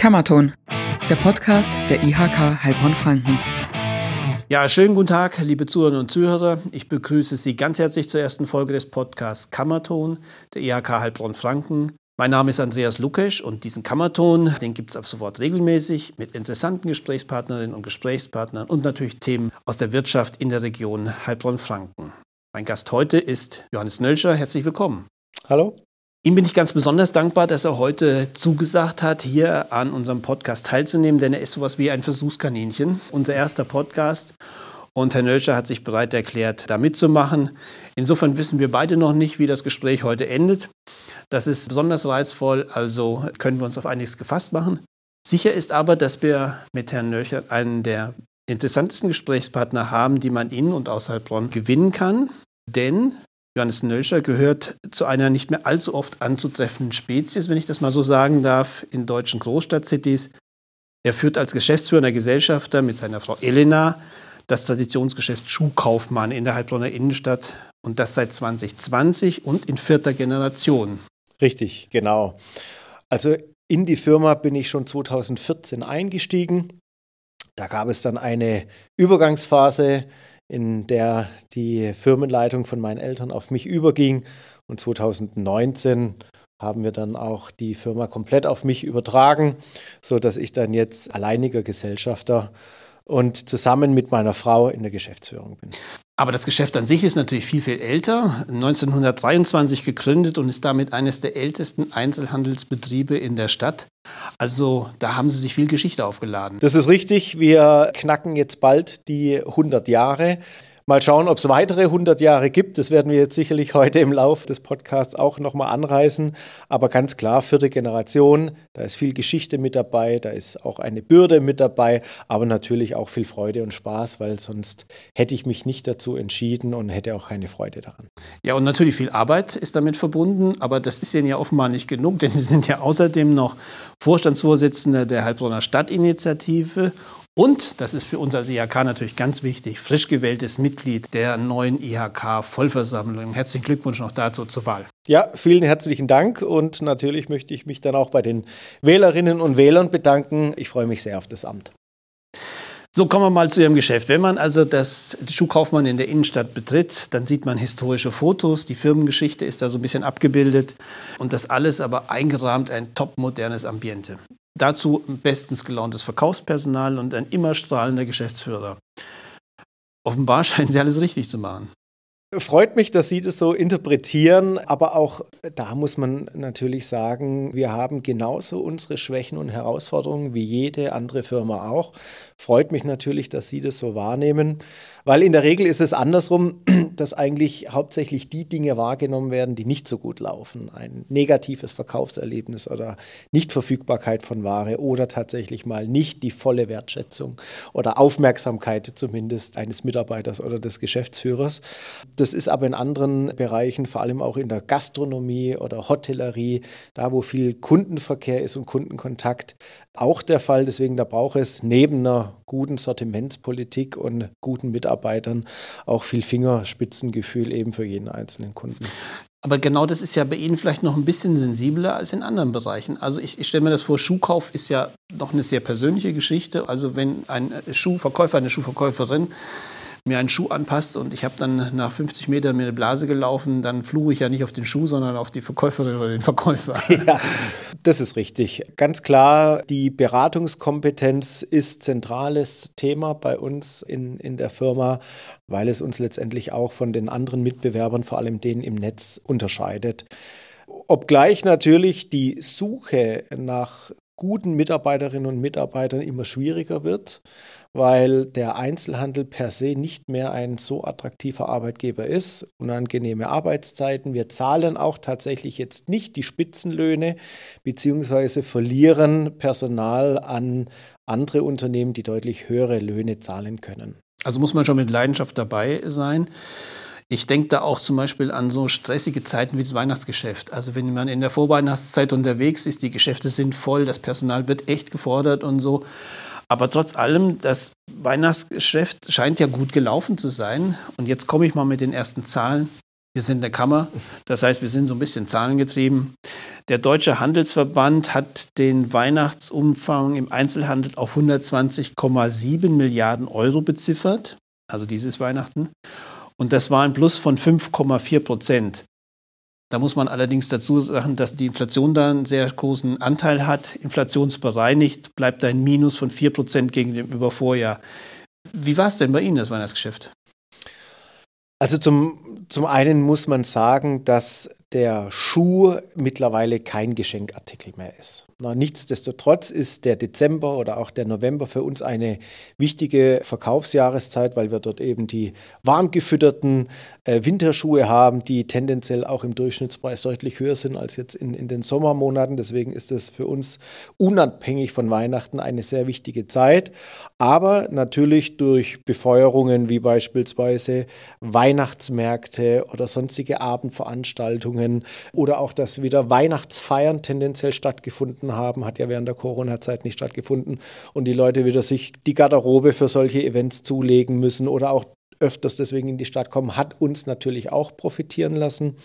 Kammerton, der Podcast der IHK Heilbronn-Franken. Ja, schönen guten Tag, liebe Zuhörerinnen und Zuhörer. Ich begrüße Sie ganz herzlich zur ersten Folge des Podcasts Kammerton der IHK Heilbronn-Franken. Mein Name ist Andreas Lukesch und diesen Kammerton, den gibt es ab sofort regelmäßig mit interessanten Gesprächspartnerinnen und Gesprächspartnern und natürlich Themen aus der Wirtschaft in der Region Heilbronn-Franken. Mein Gast heute ist Johannes Nölscher. Herzlich willkommen. Hallo. Ihm bin ich ganz besonders dankbar, dass er heute zugesagt hat, hier an unserem Podcast teilzunehmen, denn er ist sowas wie ein Versuchskaninchen. Unser erster Podcast. Und Herr Nölscher hat sich bereit erklärt, da mitzumachen. Insofern wissen wir beide noch nicht, wie das Gespräch heute endet. Das ist besonders reizvoll, also können wir uns auf einiges gefasst machen. Sicher ist aber, dass wir mit Herrn Nölscher einen der interessantesten Gesprächspartner haben, die man in und außerhalb Bonn gewinnen kann. Denn Johannes Nölscher gehört zu einer nicht mehr allzu oft anzutreffenden Spezies, wenn ich das mal so sagen darf, in deutschen Großstadtcities. Er führt als geschäftsführender Gesellschafter mit seiner Frau Elena das Traditionsgeschäft Schuhkaufmann in der Heilbronner Innenstadt und das seit 2020 und in vierter Generation. Richtig, genau. Also in die Firma bin ich schon 2014 eingestiegen. Da gab es dann eine Übergangsphase, in der die Firmenleitung von meinen Eltern auf mich überging. Und 2019 haben wir dann auch die Firma komplett auf mich übertragen, sodass ich dann jetzt alleiniger Gesellschafter und zusammen mit meiner Frau in der Geschäftsführung bin. Aber das Geschäft an sich ist natürlich viel, viel älter. 1923 gegründet und ist damit eines der ältesten Einzelhandelsbetriebe in der Stadt. Also da haben Sie sich viel Geschichte aufgeladen. Das ist richtig. Wir knacken jetzt bald die 100 Jahre. Mal schauen, ob es weitere 100 Jahre gibt. Das werden wir jetzt sicherlich heute im Laufe des Podcasts auch nochmal anreißen. Aber ganz klar, vierte Generation, da ist viel Geschichte mit dabei, da ist auch eine Bürde mit dabei, aber natürlich auch viel Freude und Spaß, weil sonst hätte ich mich nicht dazu entschieden und hätte auch keine Freude daran. Ja, und natürlich viel Arbeit ist damit verbunden, aber das ist Ihnen ja offenbar nicht genug, denn Sie sind ja außerdem noch Vorstandsvorsitzender der Heilbronner Stadtinitiative und, das ist für uns als IHK natürlich ganz wichtig, frisch gewähltes Mitglied der neuen IHK-Vollversammlung. Herzlichen Glückwunsch noch dazu zur Wahl. Ja, vielen herzlichen Dank und natürlich möchte ich mich dann auch bei den Wählerinnen und Wählern bedanken. Ich freue mich sehr auf das Amt. So kommen wir mal zu Ihrem Geschäft. Wenn man also das Schuhkaufmann in der Innenstadt betritt, dann sieht man historische Fotos, die Firmengeschichte ist da so ein bisschen abgebildet und das alles aber eingerahmt ein topmodernes Ambiente. Dazu bestens gelauntes Verkaufspersonal und ein immer strahlender Geschäftsführer. Offenbar scheinen Sie alles richtig zu machen. Freut mich, dass Sie das so interpretieren, aber auch da muss man natürlich sagen, wir haben genauso unsere Schwächen und Herausforderungen wie jede andere Firma auch. Freut mich natürlich, dass Sie das so wahrnehmen, weil in der Regel ist es andersrum, dass eigentlich hauptsächlich die Dinge wahrgenommen werden, die nicht so gut laufen. Ein negatives Verkaufserlebnis oder Nichtverfügbarkeit von Ware oder tatsächlich mal nicht die volle Wertschätzung oder Aufmerksamkeit zumindest eines Mitarbeiters oder des Geschäftsführers. Das ist aber in anderen Bereichen, vor allem auch in der Gastronomie oder Hotellerie, da wo viel Kundenverkehr ist und Kundenkontakt, auch der Fall. Deswegen da braucht es neben einer guten Sortimentspolitik und guten Mitarbeitern auch viel Fingerspitzengefühl eben für jeden einzelnen Kunden. Aber genau das ist ja bei Ihnen vielleicht noch ein bisschen sensibler als in anderen Bereichen. Also ich, ich stelle mir das vor, Schuhkauf ist ja noch eine sehr persönliche Geschichte. Also wenn ein Schuhverkäufer, eine Schuhverkäuferin mir einen Schuh anpasst und ich habe dann nach 50 Metern mir eine Blase gelaufen, dann fluche ich ja nicht auf den Schuh, sondern auf die Verkäuferin oder den Verkäufer. Ja, das ist richtig. Ganz klar, die Beratungskompetenz ist zentrales Thema bei uns in, in der Firma, weil es uns letztendlich auch von den anderen Mitbewerbern, vor allem denen im Netz, unterscheidet. Obgleich natürlich die Suche nach guten Mitarbeiterinnen und Mitarbeitern immer schwieriger wird weil der Einzelhandel per se nicht mehr ein so attraktiver Arbeitgeber ist. Unangenehme Arbeitszeiten. Wir zahlen auch tatsächlich jetzt nicht die Spitzenlöhne, beziehungsweise verlieren Personal an andere Unternehmen, die deutlich höhere Löhne zahlen können. Also muss man schon mit Leidenschaft dabei sein. Ich denke da auch zum Beispiel an so stressige Zeiten wie das Weihnachtsgeschäft. Also wenn man in der Vorweihnachtszeit unterwegs ist, die Geschäfte sind voll, das Personal wird echt gefordert und so. Aber trotz allem, das Weihnachtsgeschäft scheint ja gut gelaufen zu sein. Und jetzt komme ich mal mit den ersten Zahlen. Wir sind in der Kammer, das heißt, wir sind so ein bisschen zahlengetrieben. Der Deutsche Handelsverband hat den Weihnachtsumfang im Einzelhandel auf 120,7 Milliarden Euro beziffert, also dieses Weihnachten. Und das war ein Plus von 5,4 Prozent. Da muss man allerdings dazu sagen, dass die Inflation da einen sehr großen Anteil hat. Inflationsbereinigt bleibt ein Minus von 4 Prozent gegenüber Vorjahr. Wie war es denn bei Ihnen, das Weihnachtsgeschäft? Also zum, zum einen muss man sagen, dass der Schuh mittlerweile kein Geschenkartikel mehr ist. Na, nichtsdestotrotz ist der Dezember oder auch der November für uns eine wichtige Verkaufsjahreszeit, weil wir dort eben die warm gefütterten äh, Winterschuhe haben, die tendenziell auch im Durchschnittspreis deutlich höher sind als jetzt in, in den Sommermonaten. Deswegen ist es für uns unabhängig von Weihnachten eine sehr wichtige Zeit. Aber natürlich durch Befeuerungen wie beispielsweise Weihnachtsmärkte oder sonstige Abendveranstaltungen Veranstaltungen oder auch, dass wieder Weihnachtsfeiern tendenziell stattgefunden haben, hat ja während der Corona-Zeit nicht stattgefunden und die Leute wieder sich die Garderobe für solche Events zulegen müssen oder auch öfters deswegen in die Stadt kommen, hat uns natürlich auch profitieren lassen.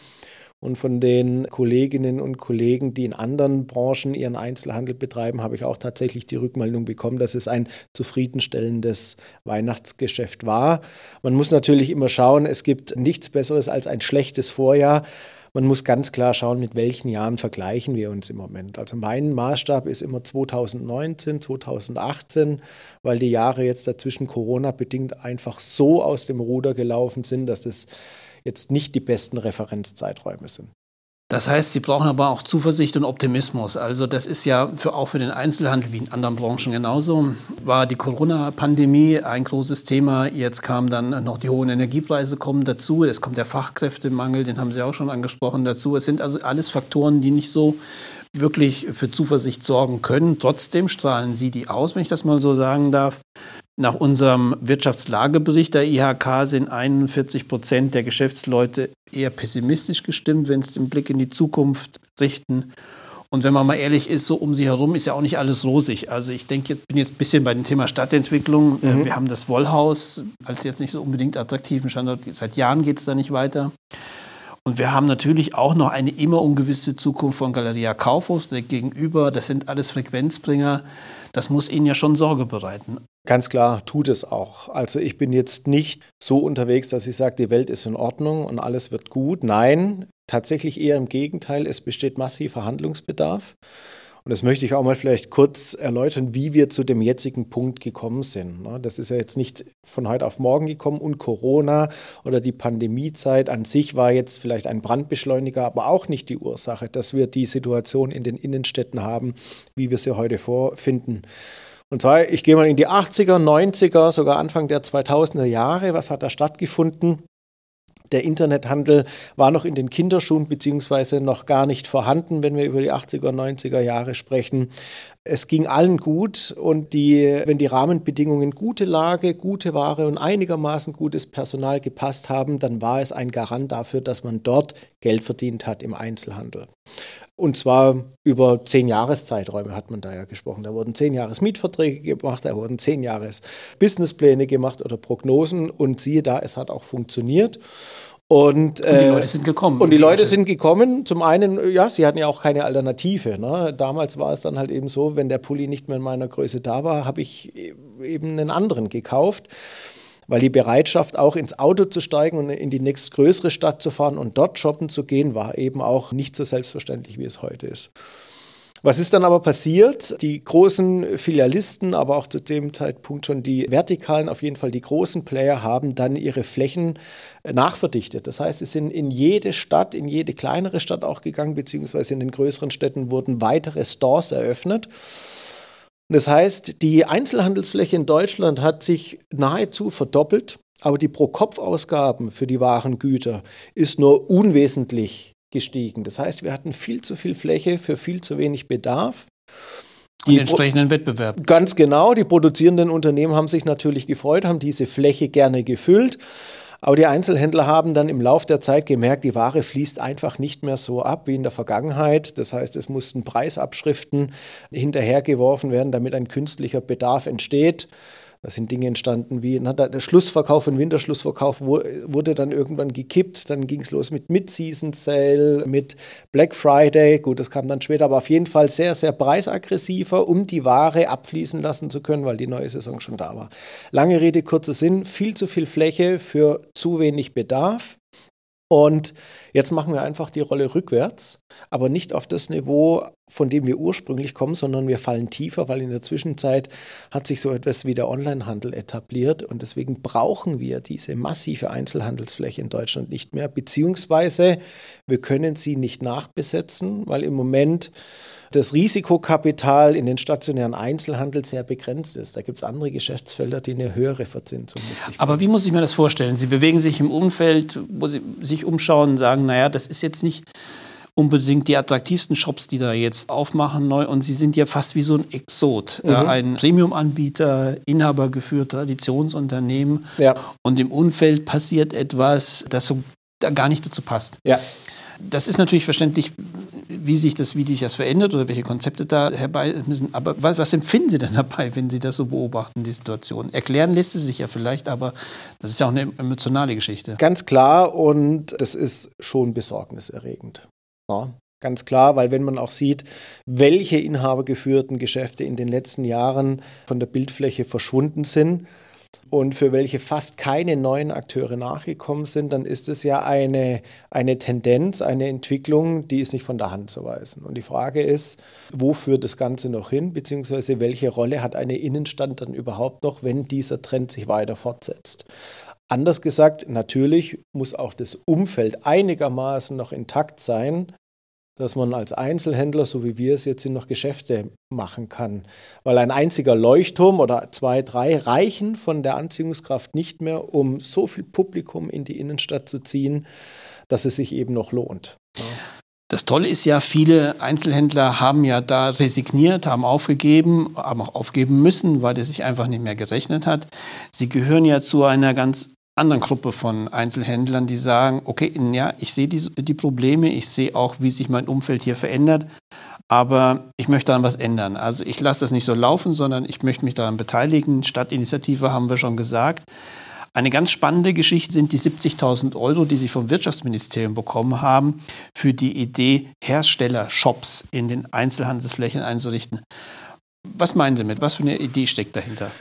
Und von den Kolleginnen und Kollegen, die in anderen Branchen ihren Einzelhandel betreiben, habe ich auch tatsächlich die Rückmeldung bekommen, dass es ein zufriedenstellendes Weihnachtsgeschäft war. Man muss natürlich immer schauen, es gibt nichts Besseres als ein schlechtes Vorjahr man muss ganz klar schauen, mit welchen Jahren vergleichen wir uns im Moment. Also mein Maßstab ist immer 2019, 2018, weil die Jahre jetzt dazwischen Corona bedingt einfach so aus dem Ruder gelaufen sind, dass es jetzt nicht die besten Referenzzeiträume sind. Das heißt, Sie brauchen aber auch Zuversicht und Optimismus. Also das ist ja für, auch für den Einzelhandel wie in anderen Branchen genauso. War die Corona-Pandemie ein großes Thema. Jetzt kamen dann noch die hohen Energiepreise kommen dazu. Es kommt der Fachkräftemangel, den haben Sie auch schon angesprochen dazu. Es sind also alles Faktoren, die nicht so wirklich für Zuversicht sorgen können. Trotzdem strahlen Sie die aus, wenn ich das mal so sagen darf. Nach unserem Wirtschaftslagebericht der IHK sind 41 Prozent der Geschäftsleute eher pessimistisch gestimmt, wenn sie den Blick in die Zukunft richten. Und wenn man mal ehrlich ist, so um sie herum ist ja auch nicht alles rosig. Also ich denke, ich bin jetzt ein bisschen bei dem Thema Stadtentwicklung. Mhm. Wir haben das Wollhaus als jetzt nicht so unbedingt attraktiven Standort. Seit Jahren geht es da nicht weiter. Und wir haben natürlich auch noch eine immer ungewisse Zukunft von Galeria Kaufhaus gegenüber. Das sind alles Frequenzbringer. Das muss Ihnen ja schon Sorge bereiten. Ganz klar, tut es auch. Also ich bin jetzt nicht so unterwegs, dass ich sage, die Welt ist in Ordnung und alles wird gut. Nein, tatsächlich eher im Gegenteil, es besteht massiver Handlungsbedarf. Und das möchte ich auch mal vielleicht kurz erläutern, wie wir zu dem jetzigen Punkt gekommen sind. Ne? Das ist ja jetzt nicht von heute auf morgen gekommen und Corona oder die Pandemiezeit an sich war jetzt vielleicht ein Brandbeschleuniger, aber auch nicht die Ursache, dass wir die Situation in den Innenstädten haben, wie wir sie heute vorfinden. Und zwar, ich gehe mal in die 80er, 90er, sogar Anfang der 2000er Jahre. Was hat da stattgefunden? Der Internethandel war noch in den Kinderschuhen beziehungsweise noch gar nicht vorhanden, wenn wir über die 80er, 90er Jahre sprechen. Es ging allen gut und die, wenn die Rahmenbedingungen gute Lage, gute Ware und einigermaßen gutes Personal gepasst haben, dann war es ein Garant dafür, dass man dort Geld verdient hat im Einzelhandel. Und zwar über zehn Jahreszeiträume hat man da ja gesprochen. Da wurden zehn Jahres Mietverträge gemacht, da wurden zehn Jahres Businesspläne gemacht oder Prognosen und siehe da, es hat auch funktioniert. Und, und, die äh, Leute sind gekommen. Und die Leute sind gekommen. Zum einen, ja, sie hatten ja auch keine Alternative. Ne? Damals war es dann halt eben so, wenn der Pulli nicht mehr in meiner Größe da war, habe ich eben einen anderen gekauft weil die Bereitschaft, auch ins Auto zu steigen und in die nächstgrößere Stadt zu fahren und dort shoppen zu gehen, war eben auch nicht so selbstverständlich, wie es heute ist. Was ist dann aber passiert? Die großen Filialisten, aber auch zu dem Zeitpunkt schon die vertikalen, auf jeden Fall die großen Player haben dann ihre Flächen nachverdichtet. Das heißt, sie sind in jede Stadt, in jede kleinere Stadt auch gegangen, beziehungsweise in den größeren Städten wurden weitere Stores eröffnet. Das heißt, die Einzelhandelsfläche in Deutschland hat sich nahezu verdoppelt, aber die Pro-Kopf-Ausgaben für die Warengüter ist nur unwesentlich gestiegen. Das heißt, wir hatten viel zu viel Fläche für viel zu wenig Bedarf. Die entsprechenden Wettbewerb. Ganz genau. Die produzierenden Unternehmen haben sich natürlich gefreut, haben diese Fläche gerne gefüllt. Aber die Einzelhändler haben dann im Laufe der Zeit gemerkt, die Ware fließt einfach nicht mehr so ab wie in der Vergangenheit. Das heißt, es mussten Preisabschriften hinterhergeworfen werden, damit ein künstlicher Bedarf entsteht. Da sind Dinge entstanden wie der Schlussverkauf und Winterschlussverkauf wurde dann irgendwann gekippt. Dann ging es los mit Mid-Season Sale, mit Black Friday. Gut, das kam dann später, aber auf jeden Fall sehr, sehr preisaggressiver, um die Ware abfließen lassen zu können, weil die neue Saison schon da war. Lange Rede, kurzer Sinn, viel zu viel Fläche für zu wenig Bedarf. Und jetzt machen wir einfach die Rolle rückwärts, aber nicht auf das Niveau, von dem wir ursprünglich kommen, sondern wir fallen tiefer, weil in der Zwischenzeit hat sich so etwas wie der Onlinehandel etabliert und deswegen brauchen wir diese massive Einzelhandelsfläche in Deutschland nicht mehr, beziehungsweise wir können sie nicht nachbesetzen, weil im Moment das Risikokapital in den stationären Einzelhandel sehr begrenzt ist. Da gibt es andere Geschäftsfelder, die eine höhere Verzinsung mit sich. Aber wie muss ich mir das vorstellen? Sie bewegen sich im Umfeld, wo Sie sich umschauen und sagen, naja, das ist jetzt nicht unbedingt die attraktivsten Shops, die da jetzt aufmachen neu und sie sind ja fast wie so ein Exot, mhm. ja, ein Premium-Anbieter, inhabergeführt, Traditionsunternehmen ja. und im Umfeld passiert etwas, das so da gar nicht dazu passt. Ja. Das ist natürlich verständlich, wie sich das, wie sich das verändert oder welche Konzepte da herbei müssen. Aber was, was, empfinden Sie denn dabei, wenn Sie das so beobachten, die Situation? Erklären lässt es sich ja vielleicht, aber das ist ja auch eine emotionale Geschichte. Ganz klar und es ist schon besorgniserregend. Ja, ganz klar, weil wenn man auch sieht, welche inhabergeführten Geschäfte in den letzten Jahren von der Bildfläche verschwunden sind, und für welche fast keine neuen Akteure nachgekommen sind, dann ist es ja eine, eine Tendenz, eine Entwicklung, die ist nicht von der Hand zu weisen. Und die Frage ist, wo führt das Ganze noch hin, beziehungsweise welche Rolle hat eine Innenstadt dann überhaupt noch, wenn dieser Trend sich weiter fortsetzt? Anders gesagt, natürlich muss auch das Umfeld einigermaßen noch intakt sein, dass man als Einzelhändler, so wie wir es jetzt sind, noch Geschäfte machen kann. Weil ein einziger Leuchtturm oder zwei, drei reichen von der Anziehungskraft nicht mehr, um so viel Publikum in die Innenstadt zu ziehen, dass es sich eben noch lohnt. Das Tolle ist ja, viele Einzelhändler haben ja da resigniert, haben aufgegeben, haben auch aufgeben müssen, weil es sich einfach nicht mehr gerechnet hat. Sie gehören ja zu einer ganz anderen Gruppe von Einzelhändlern, die sagen, okay, ja, ich sehe die, die Probleme, ich sehe auch, wie sich mein Umfeld hier verändert, aber ich möchte daran was ändern. Also ich lasse das nicht so laufen, sondern ich möchte mich daran beteiligen. Stadtinitiative haben wir schon gesagt. Eine ganz spannende Geschichte sind die 70.000 Euro, die Sie vom Wirtschaftsministerium bekommen haben, für die Idee, Herstellershops in den Einzelhandelsflächen einzurichten. Was meinen Sie mit? Was für eine Idee steckt dahinter?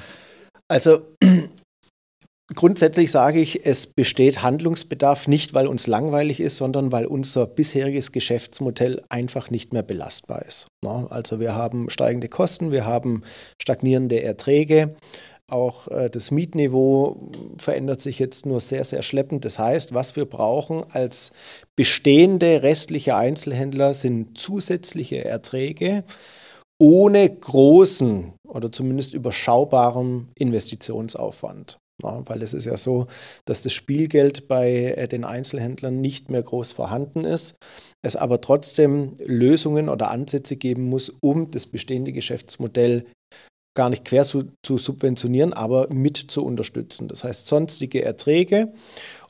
Also Grundsätzlich sage ich, es besteht Handlungsbedarf nicht, weil uns langweilig ist, sondern weil unser bisheriges Geschäftsmodell einfach nicht mehr belastbar ist. Also wir haben steigende Kosten, wir haben stagnierende Erträge. Auch äh, das Mietniveau verändert sich jetzt nur sehr, sehr schleppend. Das heißt, was wir brauchen als bestehende restliche Einzelhändler sind zusätzliche Erträge ohne großen oder zumindest überschaubaren Investitionsaufwand. Ja, weil es ist ja so, dass das Spielgeld bei äh, den Einzelhändlern nicht mehr groß vorhanden ist, es aber trotzdem Lösungen oder Ansätze geben muss, um das bestehende Geschäftsmodell gar nicht quer zu, zu subventionieren, aber mit zu unterstützen. Das heißt sonstige Erträge.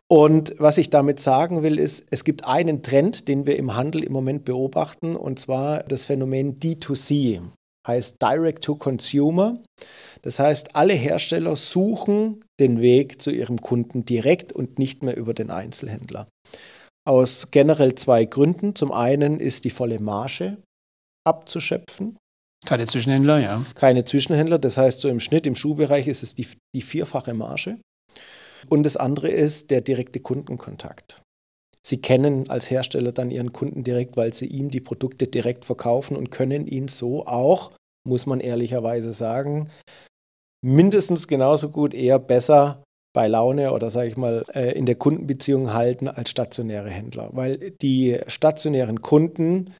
Und was ich damit sagen will, ist, es gibt einen Trend, den wir im Handel im Moment beobachten, und zwar das Phänomen D2C, heißt Direct to Consumer. Das heißt, alle Hersteller suchen den Weg zu ihrem Kunden direkt und nicht mehr über den Einzelhändler. Aus generell zwei Gründen. Zum einen ist die volle Marge abzuschöpfen. Keine Zwischenhändler, ja. Keine Zwischenhändler. Das heißt, so im Schnitt im Schuhbereich ist es die, die vierfache Marge. Und das andere ist der direkte Kundenkontakt. Sie kennen als Hersteller dann Ihren Kunden direkt, weil Sie ihm die Produkte direkt verkaufen und können ihn so auch, muss man ehrlicherweise sagen, mindestens genauso gut, eher besser bei Laune oder sage ich mal äh, in der Kundenbeziehung halten als stationäre Händler, weil die stationären Kunden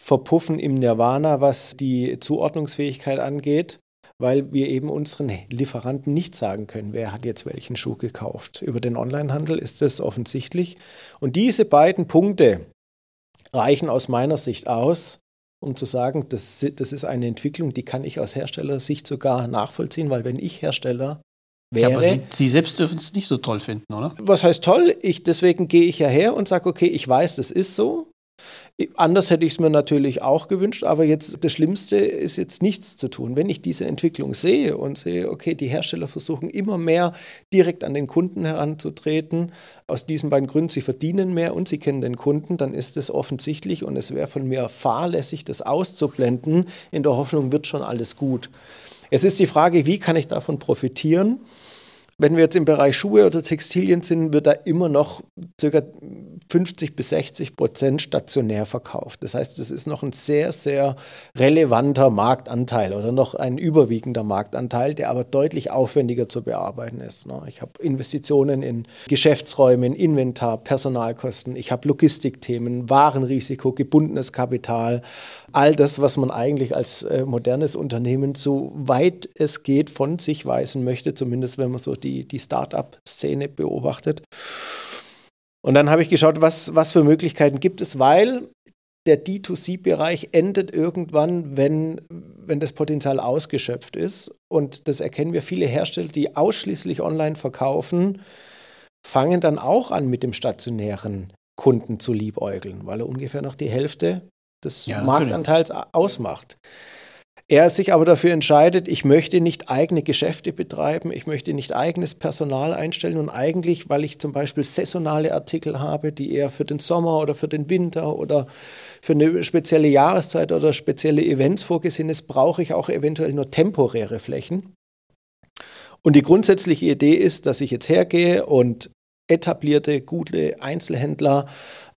verpuffen im Nirvana, was die Zuordnungsfähigkeit angeht, weil wir eben unseren Lieferanten nicht sagen können, wer hat jetzt welchen Schuh gekauft. Über den Onlinehandel ist das offensichtlich. Und diese beiden Punkte reichen aus meiner Sicht aus, um zu sagen, das, das ist eine Entwicklung, die kann ich aus Herstellersicht sogar nachvollziehen, weil wenn ich Hersteller wäre. Ja, aber Sie, Sie selbst dürfen es nicht so toll finden, oder? Was heißt toll? Ich, deswegen gehe ich ja her und sage, okay, ich weiß, das ist so. Anders hätte ich es mir natürlich auch gewünscht, aber jetzt das Schlimmste ist jetzt nichts zu tun. Wenn ich diese Entwicklung sehe und sehe, okay, die Hersteller versuchen immer mehr direkt an den Kunden heranzutreten, aus diesen beiden Gründen, sie verdienen mehr und sie kennen den Kunden, dann ist es offensichtlich und es wäre von mir fahrlässig, das auszublenden, in der Hoffnung, wird schon alles gut. Es ist die Frage, wie kann ich davon profitieren? Wenn wir jetzt im Bereich Schuhe oder Textilien sind, wird da immer noch ca. 50 bis 60 Prozent stationär verkauft. Das heißt, das ist noch ein sehr, sehr relevanter Marktanteil oder noch ein überwiegender Marktanteil, der aber deutlich aufwendiger zu bearbeiten ist. Ne? Ich habe Investitionen in Geschäftsräume, in Inventar, Personalkosten, ich habe Logistikthemen, Warenrisiko, gebundenes Kapital, all das, was man eigentlich als äh, modernes Unternehmen so weit es geht von sich weisen möchte, zumindest wenn man so die, die Start-up-Szene beobachtet. Und dann habe ich geschaut, was, was für Möglichkeiten gibt es, weil der D2C-Bereich endet irgendwann, wenn, wenn das Potenzial ausgeschöpft ist. Und das erkennen wir. Viele Hersteller, die ausschließlich online verkaufen, fangen dann auch an, mit dem stationären Kunden zu liebäugeln, weil er ungefähr noch die Hälfte des ja, Marktanteils ausmacht. Er sich aber dafür entscheidet, ich möchte nicht eigene Geschäfte betreiben, ich möchte nicht eigenes Personal einstellen und eigentlich, weil ich zum Beispiel saisonale Artikel habe, die eher für den Sommer oder für den Winter oder für eine spezielle Jahreszeit oder spezielle Events vorgesehen ist, brauche ich auch eventuell nur temporäre Flächen. Und die grundsätzliche Idee ist, dass ich jetzt hergehe und etablierte, gute Einzelhändler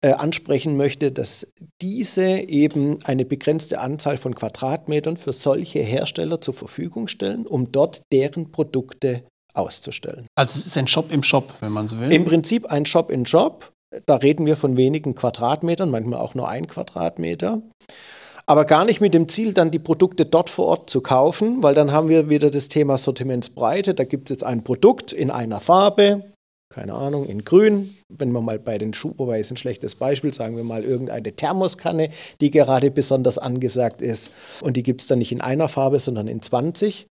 äh, ansprechen möchte, dass diese eben eine begrenzte Anzahl von Quadratmetern für solche Hersteller zur Verfügung stellen, um dort deren Produkte auszustellen. Also es ist ein Shop im Shop, wenn man so will. Im Prinzip ein Shop in Shop. Da reden wir von wenigen Quadratmetern, manchmal auch nur ein Quadratmeter. Aber gar nicht mit dem Ziel, dann die Produkte dort vor Ort zu kaufen, weil dann haben wir wieder das Thema Sortimentsbreite. Da gibt es jetzt ein Produkt in einer Farbe, keine Ahnung, in grün. Wenn wir mal bei den Schuhen, wobei ist ein schlechtes Beispiel, sagen wir mal irgendeine Thermoskanne, die gerade besonders angesagt ist. Und die gibt es dann nicht in einer Farbe, sondern in 20.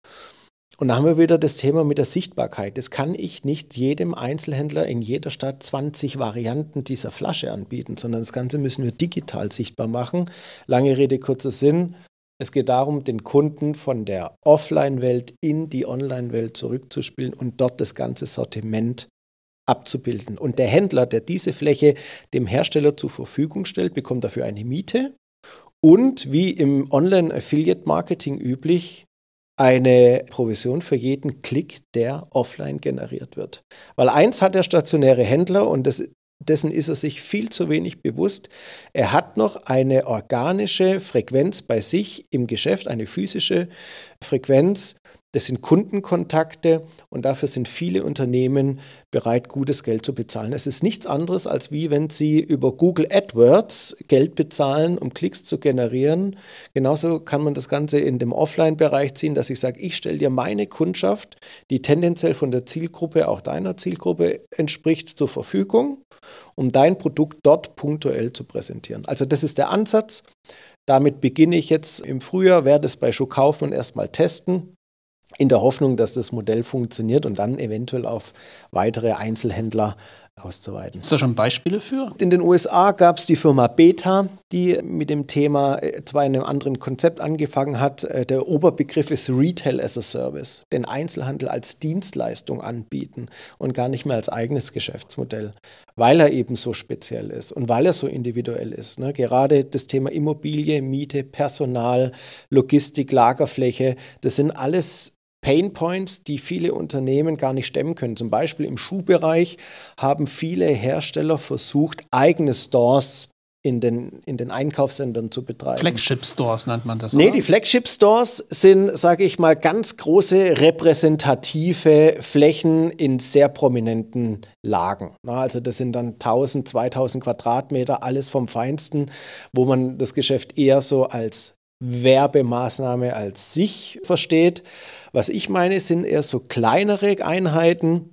Und da haben wir wieder das Thema mit der Sichtbarkeit. Das kann ich nicht jedem Einzelhändler in jeder Stadt 20 Varianten dieser Flasche anbieten, sondern das Ganze müssen wir digital sichtbar machen. Lange Rede, kurzer Sinn. Es geht darum, den Kunden von der Offline-Welt in die Online-Welt zurückzuspielen und dort das ganze Sortiment abzubilden. Und der Händler, der diese Fläche dem Hersteller zur Verfügung stellt, bekommt dafür eine Miete und wie im Online-Affiliate-Marketing üblich eine Provision für jeden Klick, der offline generiert wird. Weil eins hat der stationäre Händler und das, dessen ist er sich viel zu wenig bewusst. Er hat noch eine organische Frequenz bei sich im Geschäft, eine physische Frequenz, das sind Kundenkontakte und dafür sind viele Unternehmen bereit, gutes Geld zu bezahlen. Es ist nichts anderes, als wie wenn Sie über Google AdWords Geld bezahlen, um Klicks zu generieren. Genauso kann man das Ganze in dem Offline-Bereich ziehen, dass ich sage, ich stelle dir meine Kundschaft, die tendenziell von der Zielgruppe, auch deiner Zielgruppe entspricht, zur Verfügung, um dein Produkt dort punktuell zu präsentieren. Also das ist der Ansatz. Damit beginne ich jetzt im Frühjahr, werde es bei Schuh Kaufmann erstmal testen in der Hoffnung, dass das Modell funktioniert und dann eventuell auf weitere Einzelhändler auszuweiten. Ist da schon Beispiele für? In den USA gab es die Firma Beta, die mit dem Thema äh, zwar in einem anderen Konzept angefangen hat. Äh, der Oberbegriff ist Retail as a Service, den Einzelhandel als Dienstleistung anbieten und gar nicht mehr als eigenes Geschäftsmodell, weil er eben so speziell ist und weil er so individuell ist. Ne? Gerade das Thema Immobilie, Miete, Personal, Logistik, Lagerfläche, das sind alles Pain Points, die viele Unternehmen gar nicht stemmen können. Zum Beispiel im Schuhbereich haben viele Hersteller versucht, eigene Stores in den, in den Einkaufscentern zu betreiben. Flagship Stores nennt man das. Nee, oder? die Flagship Stores sind, sage ich mal, ganz große repräsentative Flächen in sehr prominenten Lagen. Also das sind dann 1000, 2000 Quadratmeter, alles vom Feinsten, wo man das Geschäft eher so als Werbemaßnahme als sich versteht. Was ich meine, sind eher so kleinere Einheiten,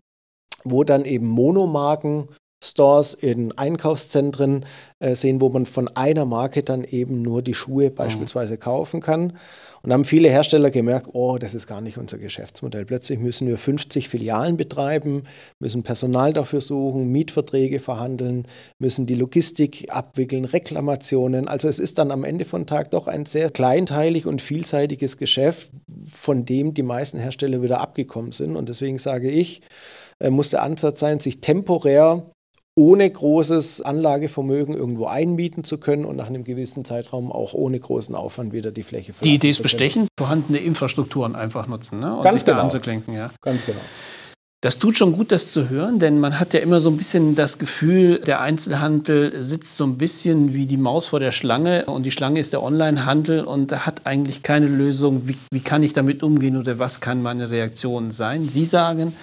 wo dann eben Monomarken Stores, in Einkaufszentren äh, sehen, wo man von einer Marke dann eben nur die Schuhe beispielsweise kaufen kann. Und haben viele Hersteller gemerkt, oh, das ist gar nicht unser Geschäftsmodell. Plötzlich müssen wir 50 Filialen betreiben, müssen Personal dafür suchen, Mietverträge verhandeln, müssen die Logistik abwickeln, Reklamationen. Also es ist dann am Ende von Tag doch ein sehr kleinteilig und vielseitiges Geschäft, von dem die meisten Hersteller wieder abgekommen sind. Und deswegen sage ich, äh, muss der Ansatz sein, sich temporär ohne großes Anlagevermögen irgendwo einmieten zu können und nach einem gewissen Zeitraum auch ohne großen Aufwand wieder die Fläche verlassen Die Idee ist bestechen, vorhandene Infrastrukturen einfach nutzen ne? und Ganz sich genau. da anzuklinken. Ja. Ganz genau. Das tut schon gut, das zu hören, denn man hat ja immer so ein bisschen das Gefühl, der Einzelhandel sitzt so ein bisschen wie die Maus vor der Schlange und die Schlange ist der Onlinehandel und hat eigentlich keine Lösung, wie, wie kann ich damit umgehen oder was kann meine Reaktion sein. Sie sagen,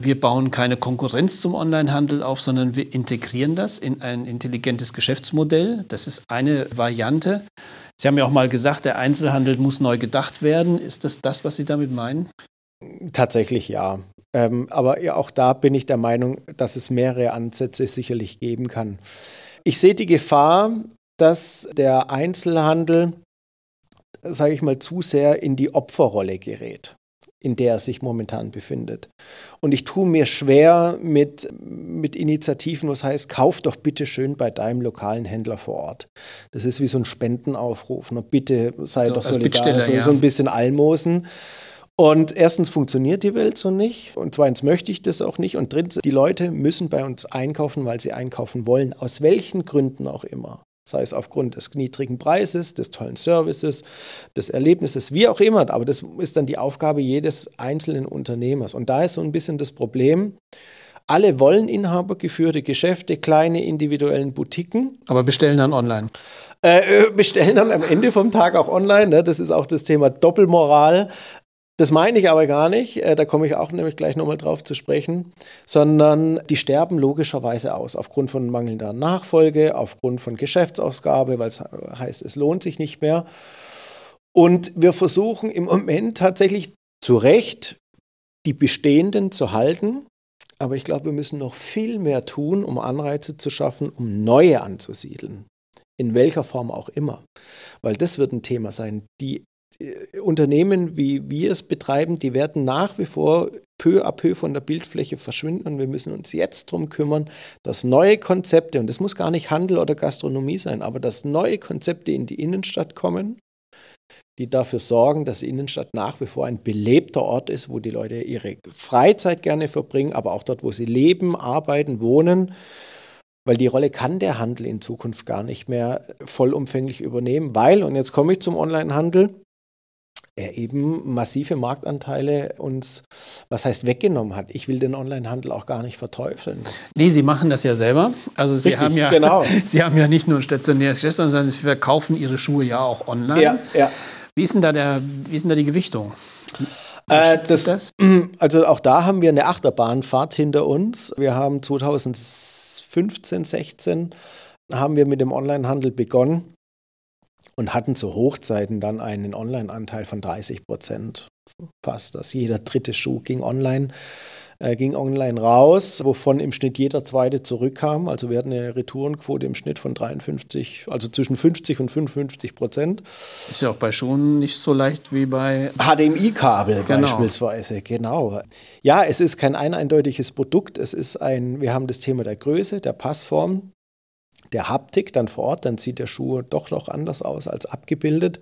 wir bauen keine Konkurrenz zum Onlinehandel auf, sondern wir integrieren das in ein intelligentes Geschäftsmodell. Das ist eine Variante. Sie haben ja auch mal gesagt, der Einzelhandel muss neu gedacht werden. Ist das das, was Sie damit meinen? Tatsächlich ja. Ähm, aber ja, auch da bin ich der Meinung, dass es mehrere Ansätze sicherlich geben kann. Ich sehe die Gefahr, dass der Einzelhandel, sage ich mal, zu sehr in die Opferrolle gerät in der er sich momentan befindet. Und ich tue mir schwer mit, mit Initiativen, was heißt, kauf doch bitte schön bei deinem lokalen Händler vor Ort. Das ist wie so ein Spendenaufruf. Ne? Bitte sei so, doch solidar, so, ja. so ein bisschen Almosen. Und erstens funktioniert die Welt so nicht und zweitens möchte ich das auch nicht und drittens, die Leute müssen bei uns einkaufen, weil sie einkaufen wollen, aus welchen Gründen auch immer sei es aufgrund des niedrigen Preises, des tollen Services, des Erlebnisses, wie auch immer. Aber das ist dann die Aufgabe jedes einzelnen Unternehmers. Und da ist so ein bisschen das Problem, alle wollen inhabergeführte Geschäfte, kleine individuellen Boutiquen. Aber bestellen dann online. Äh, äh bestellen dann am Ende vom Tag auch online. Ne? Das ist auch das Thema Doppelmoral. Das meine ich aber gar nicht, äh, da komme ich auch nämlich gleich nochmal drauf zu sprechen, sondern die sterben logischerweise aus aufgrund von mangelnder Nachfolge, aufgrund von Geschäftsausgabe, weil es heißt, es lohnt sich nicht mehr. Und wir versuchen im Moment tatsächlich zu Recht die bestehenden zu halten, aber ich glaube, wir müssen noch viel mehr tun, um Anreize zu schaffen, um neue anzusiedeln. In welcher Form auch immer. Weil das wird ein Thema sein. Die Unternehmen, wie wir es betreiben, die werden nach wie vor peu à peu von der Bildfläche verschwinden und wir müssen uns jetzt darum kümmern, dass neue Konzepte, und das muss gar nicht Handel oder Gastronomie sein, aber dass neue Konzepte in die Innenstadt kommen, die dafür sorgen, dass die Innenstadt nach wie vor ein belebter Ort ist, wo die Leute ihre Freizeit gerne verbringen, aber auch dort, wo sie leben, arbeiten, wohnen. Weil die Rolle kann der Handel in Zukunft gar nicht mehr vollumfänglich übernehmen, weil, und jetzt komme ich zum Onlinehandel, er eben massive Marktanteile uns, was heißt weggenommen hat. Ich will den Onlinehandel auch gar nicht verteufeln. Nee, Sie machen das ja selber. Also Sie, Richtig, haben, ja, genau. Sie haben ja nicht nur ein stationäres Geschäft, sondern Sie verkaufen Ihre Schuhe ja auch online. Ja, ja. Wie ist denn da, der, wie ist denn da die Gewichtung? Äh, das, das? Also auch da haben wir eine Achterbahnfahrt hinter uns. Wir haben 2015, 16 haben wir mit dem Onlinehandel begonnen und hatten zu Hochzeiten dann einen Online-Anteil von 30 Prozent fast. Dass jeder dritte Schuh ging online, äh, ging online raus, wovon im Schnitt jeder zweite zurückkam. Also wir hatten eine Retourenquote im Schnitt von 53, also zwischen 50 und 55 Prozent. Ist ja auch bei Schuhen nicht so leicht wie bei HDMI-Kabel genau. beispielsweise, genau. Ja, es ist kein eindeutiges Produkt. Es ist ein, wir haben das Thema der Größe, der Passform, der Haptik dann vor Ort, dann sieht der Schuh doch noch anders aus als abgebildet.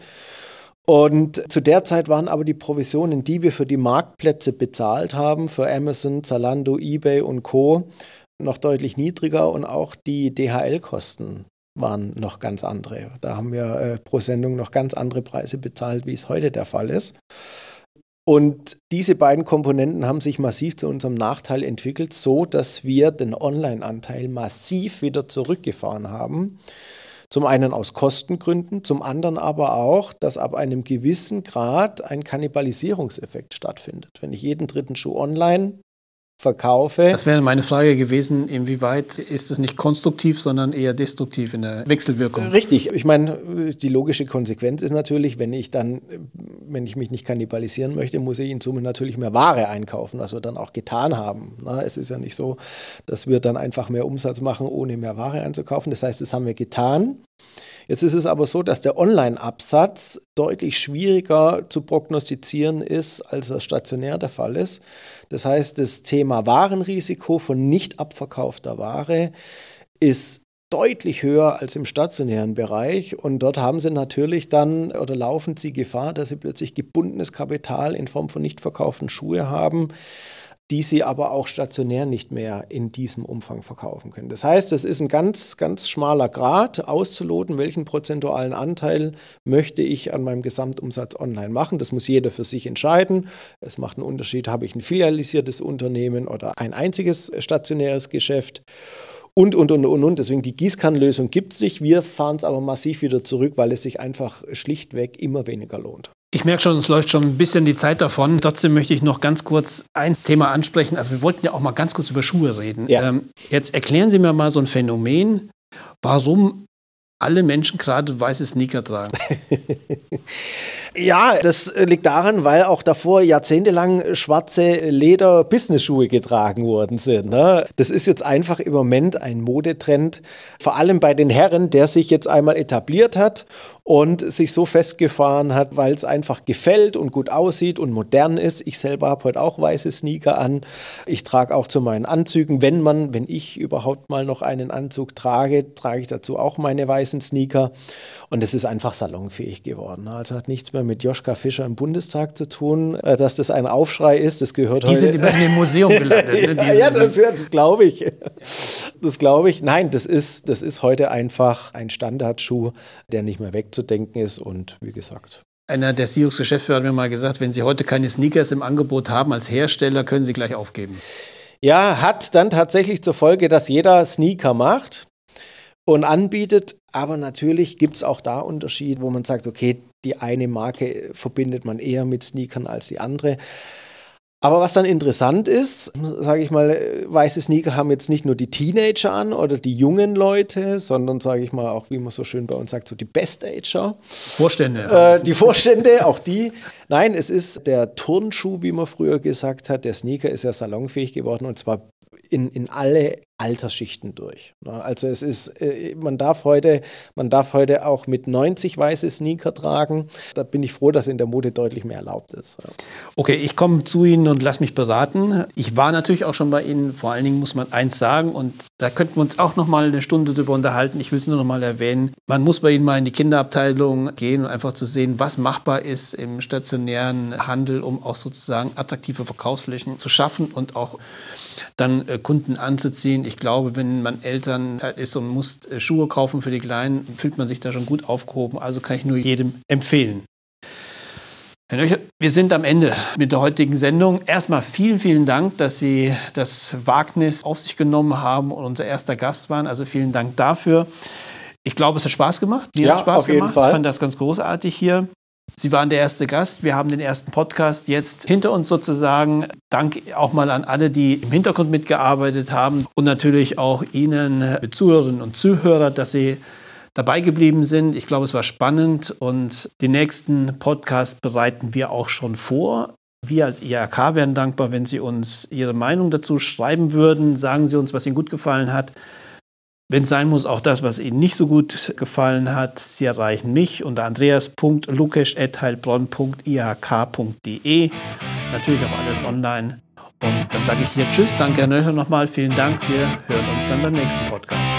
Und zu der Zeit waren aber die Provisionen, die wir für die Marktplätze bezahlt haben, für Amazon, Zalando, eBay und Co., noch deutlich niedriger und auch die DHL-Kosten waren noch ganz andere. Da haben wir äh, pro Sendung noch ganz andere Preise bezahlt, wie es heute der Fall ist. Und diese beiden Komponenten haben sich massiv zu unserem Nachteil entwickelt, so dass wir den Online-Anteil massiv wieder zurückgefahren haben. Zum einen aus Kostengründen, zum anderen aber auch, dass ab einem gewissen Grad ein Kannibalisierungseffekt stattfindet. Wenn ich jeden dritten Schuh online verkaufe. Das wäre meine Frage gewesen, inwieweit ist es nicht konstruktiv, sondern eher destruktiv in der Wechselwirkung? Richtig. Ich meine, die logische Konsequenz ist natürlich, wenn ich dann, wenn ich mich nicht kannibalisieren möchte, muss ich in Summe natürlich mehr Ware einkaufen, was wir dann auch getan haben. Na, es ist ja nicht so, dass wir dann einfach mehr Umsatz machen, ohne mehr Ware einzukaufen. Das heißt, das haben wir getan. Jetzt ist es aber so, dass der Online-Absatz deutlich schwieriger zu prognostizieren ist, als das stationär der Fall ist. Das heißt, das Thema Warenrisiko von nicht abverkaufter Ware ist deutlich höher als im stationären Bereich. Und dort haben sie natürlich dann oder laufen sie Gefahr, dass sie plötzlich gebundenes Kapital in Form von nicht verkauften Schuhe haben die sie aber auch stationär nicht mehr in diesem Umfang verkaufen können. Das heißt, es ist ein ganz, ganz schmaler Grad, auszuloten, welchen prozentualen Anteil möchte ich an meinem Gesamtumsatz online machen. Das muss jeder für sich entscheiden. Es macht einen Unterschied, habe ich ein filialisiertes Unternehmen oder ein einziges stationäres Geschäft. Und, und, und, und, und. Deswegen die Gießkannenlösung gibt es nicht. Wir fahren es aber massiv wieder zurück, weil es sich einfach schlichtweg immer weniger lohnt. Ich merke schon, es läuft schon ein bisschen die Zeit davon. Trotzdem möchte ich noch ganz kurz ein Thema ansprechen. Also wir wollten ja auch mal ganz kurz über Schuhe reden. Ja. Ähm, jetzt erklären Sie mir mal so ein Phänomen, warum alle Menschen gerade weiße Sneaker tragen. Ja, das liegt daran, weil auch davor jahrzehntelang schwarze Leder-Business-Schuhe getragen worden sind. Ne? Das ist jetzt einfach im Moment ein Modetrend, vor allem bei den Herren, der sich jetzt einmal etabliert hat und sich so festgefahren hat, weil es einfach gefällt und gut aussieht und modern ist. Ich selber habe heute auch weiße Sneaker an. Ich trage auch zu meinen Anzügen, wenn man, wenn ich überhaupt mal noch einen Anzug trage, trage ich dazu auch meine weißen Sneaker. Und es ist einfach salonfähig geworden. Also hat nichts mehr mit Joschka Fischer im Bundestag zu tun, äh, dass das ein Aufschrei ist. Das gehört Die heute. sind immer in dem Museum gelandet. Ne? ja, das, das glaube ich. Das glaube ich. Nein, das ist, das ist heute einfach ein Standardschuh, der nicht mehr wegzudenken ist. Und wie gesagt, einer der CEOs-Geschäftsführer hat mir mal gesagt, wenn Sie heute keine Sneakers im Angebot haben als Hersteller, können Sie gleich aufgeben. Ja, hat dann tatsächlich zur Folge, dass jeder Sneaker macht und anbietet. Aber natürlich gibt es auch da Unterschiede, wo man sagt, okay, die eine Marke verbindet man eher mit Sneakern als die andere. Aber was dann interessant ist, sage ich mal, weiße Sneaker haben jetzt nicht nur die Teenager an oder die jungen Leute, sondern sage ich mal auch, wie man so schön bei uns sagt, so die Bestager. Vorstände. Äh, die Vorstände, auch die. Nein, es ist der Turnschuh, wie man früher gesagt hat. Der Sneaker ist ja salonfähig geworden und zwar in, in alle Altersschichten durch. Also es ist, äh, man darf heute, man darf heute auch mit 90 weiße Sneaker tragen. Da bin ich froh, dass in der Mode deutlich mehr erlaubt ist. Okay, ich komme zu Ihnen und lasse mich beraten. Ich war natürlich auch schon bei Ihnen. Vor allen Dingen muss man eins sagen und da könnten wir uns auch noch mal eine Stunde drüber unterhalten. Ich will es nur noch mal erwähnen. Man muss bei Ihnen mal in die Kinderabteilung gehen und einfach zu sehen, was machbar ist im stationären Handel, um auch sozusagen attraktive Verkaufsflächen zu schaffen und auch dann äh, Kunden anzuziehen. Ich glaube, wenn man Eltern ist und muss äh, Schuhe kaufen für die Kleinen, fühlt man sich da schon gut aufgehoben. Also kann ich nur jedem empfehlen. Herr Nöcher, wir sind am Ende mit der heutigen Sendung. Erstmal vielen, vielen Dank, dass Sie das Wagnis auf sich genommen haben und unser erster Gast waren. Also vielen Dank dafür. Ich glaube, es hat Spaß gemacht. Mir ja, hat Spaß auf gemacht. Jeden Fall. Ich fand das ganz großartig hier. Sie waren der erste Gast. Wir haben den ersten Podcast jetzt hinter uns sozusagen. Dank auch mal an alle, die im Hintergrund mitgearbeitet haben und natürlich auch Ihnen, Zuhörerinnen und Zuhörer, dass Sie dabei geblieben sind. Ich glaube, es war spannend und den nächsten Podcast bereiten wir auch schon vor. Wir als IHK wären dankbar, wenn Sie uns Ihre Meinung dazu schreiben würden. Sagen Sie uns, was Ihnen gut gefallen hat. Wenn es sein muss, auch das, was Ihnen nicht so gut gefallen hat, Sie erreichen mich unter andreas.lukesch.heilbronn.ihk.de. Natürlich auch alles online. Und dann sage ich hier Tschüss, danke Herr Nöcher nochmal, vielen Dank. Wir hören uns dann beim nächsten Podcast.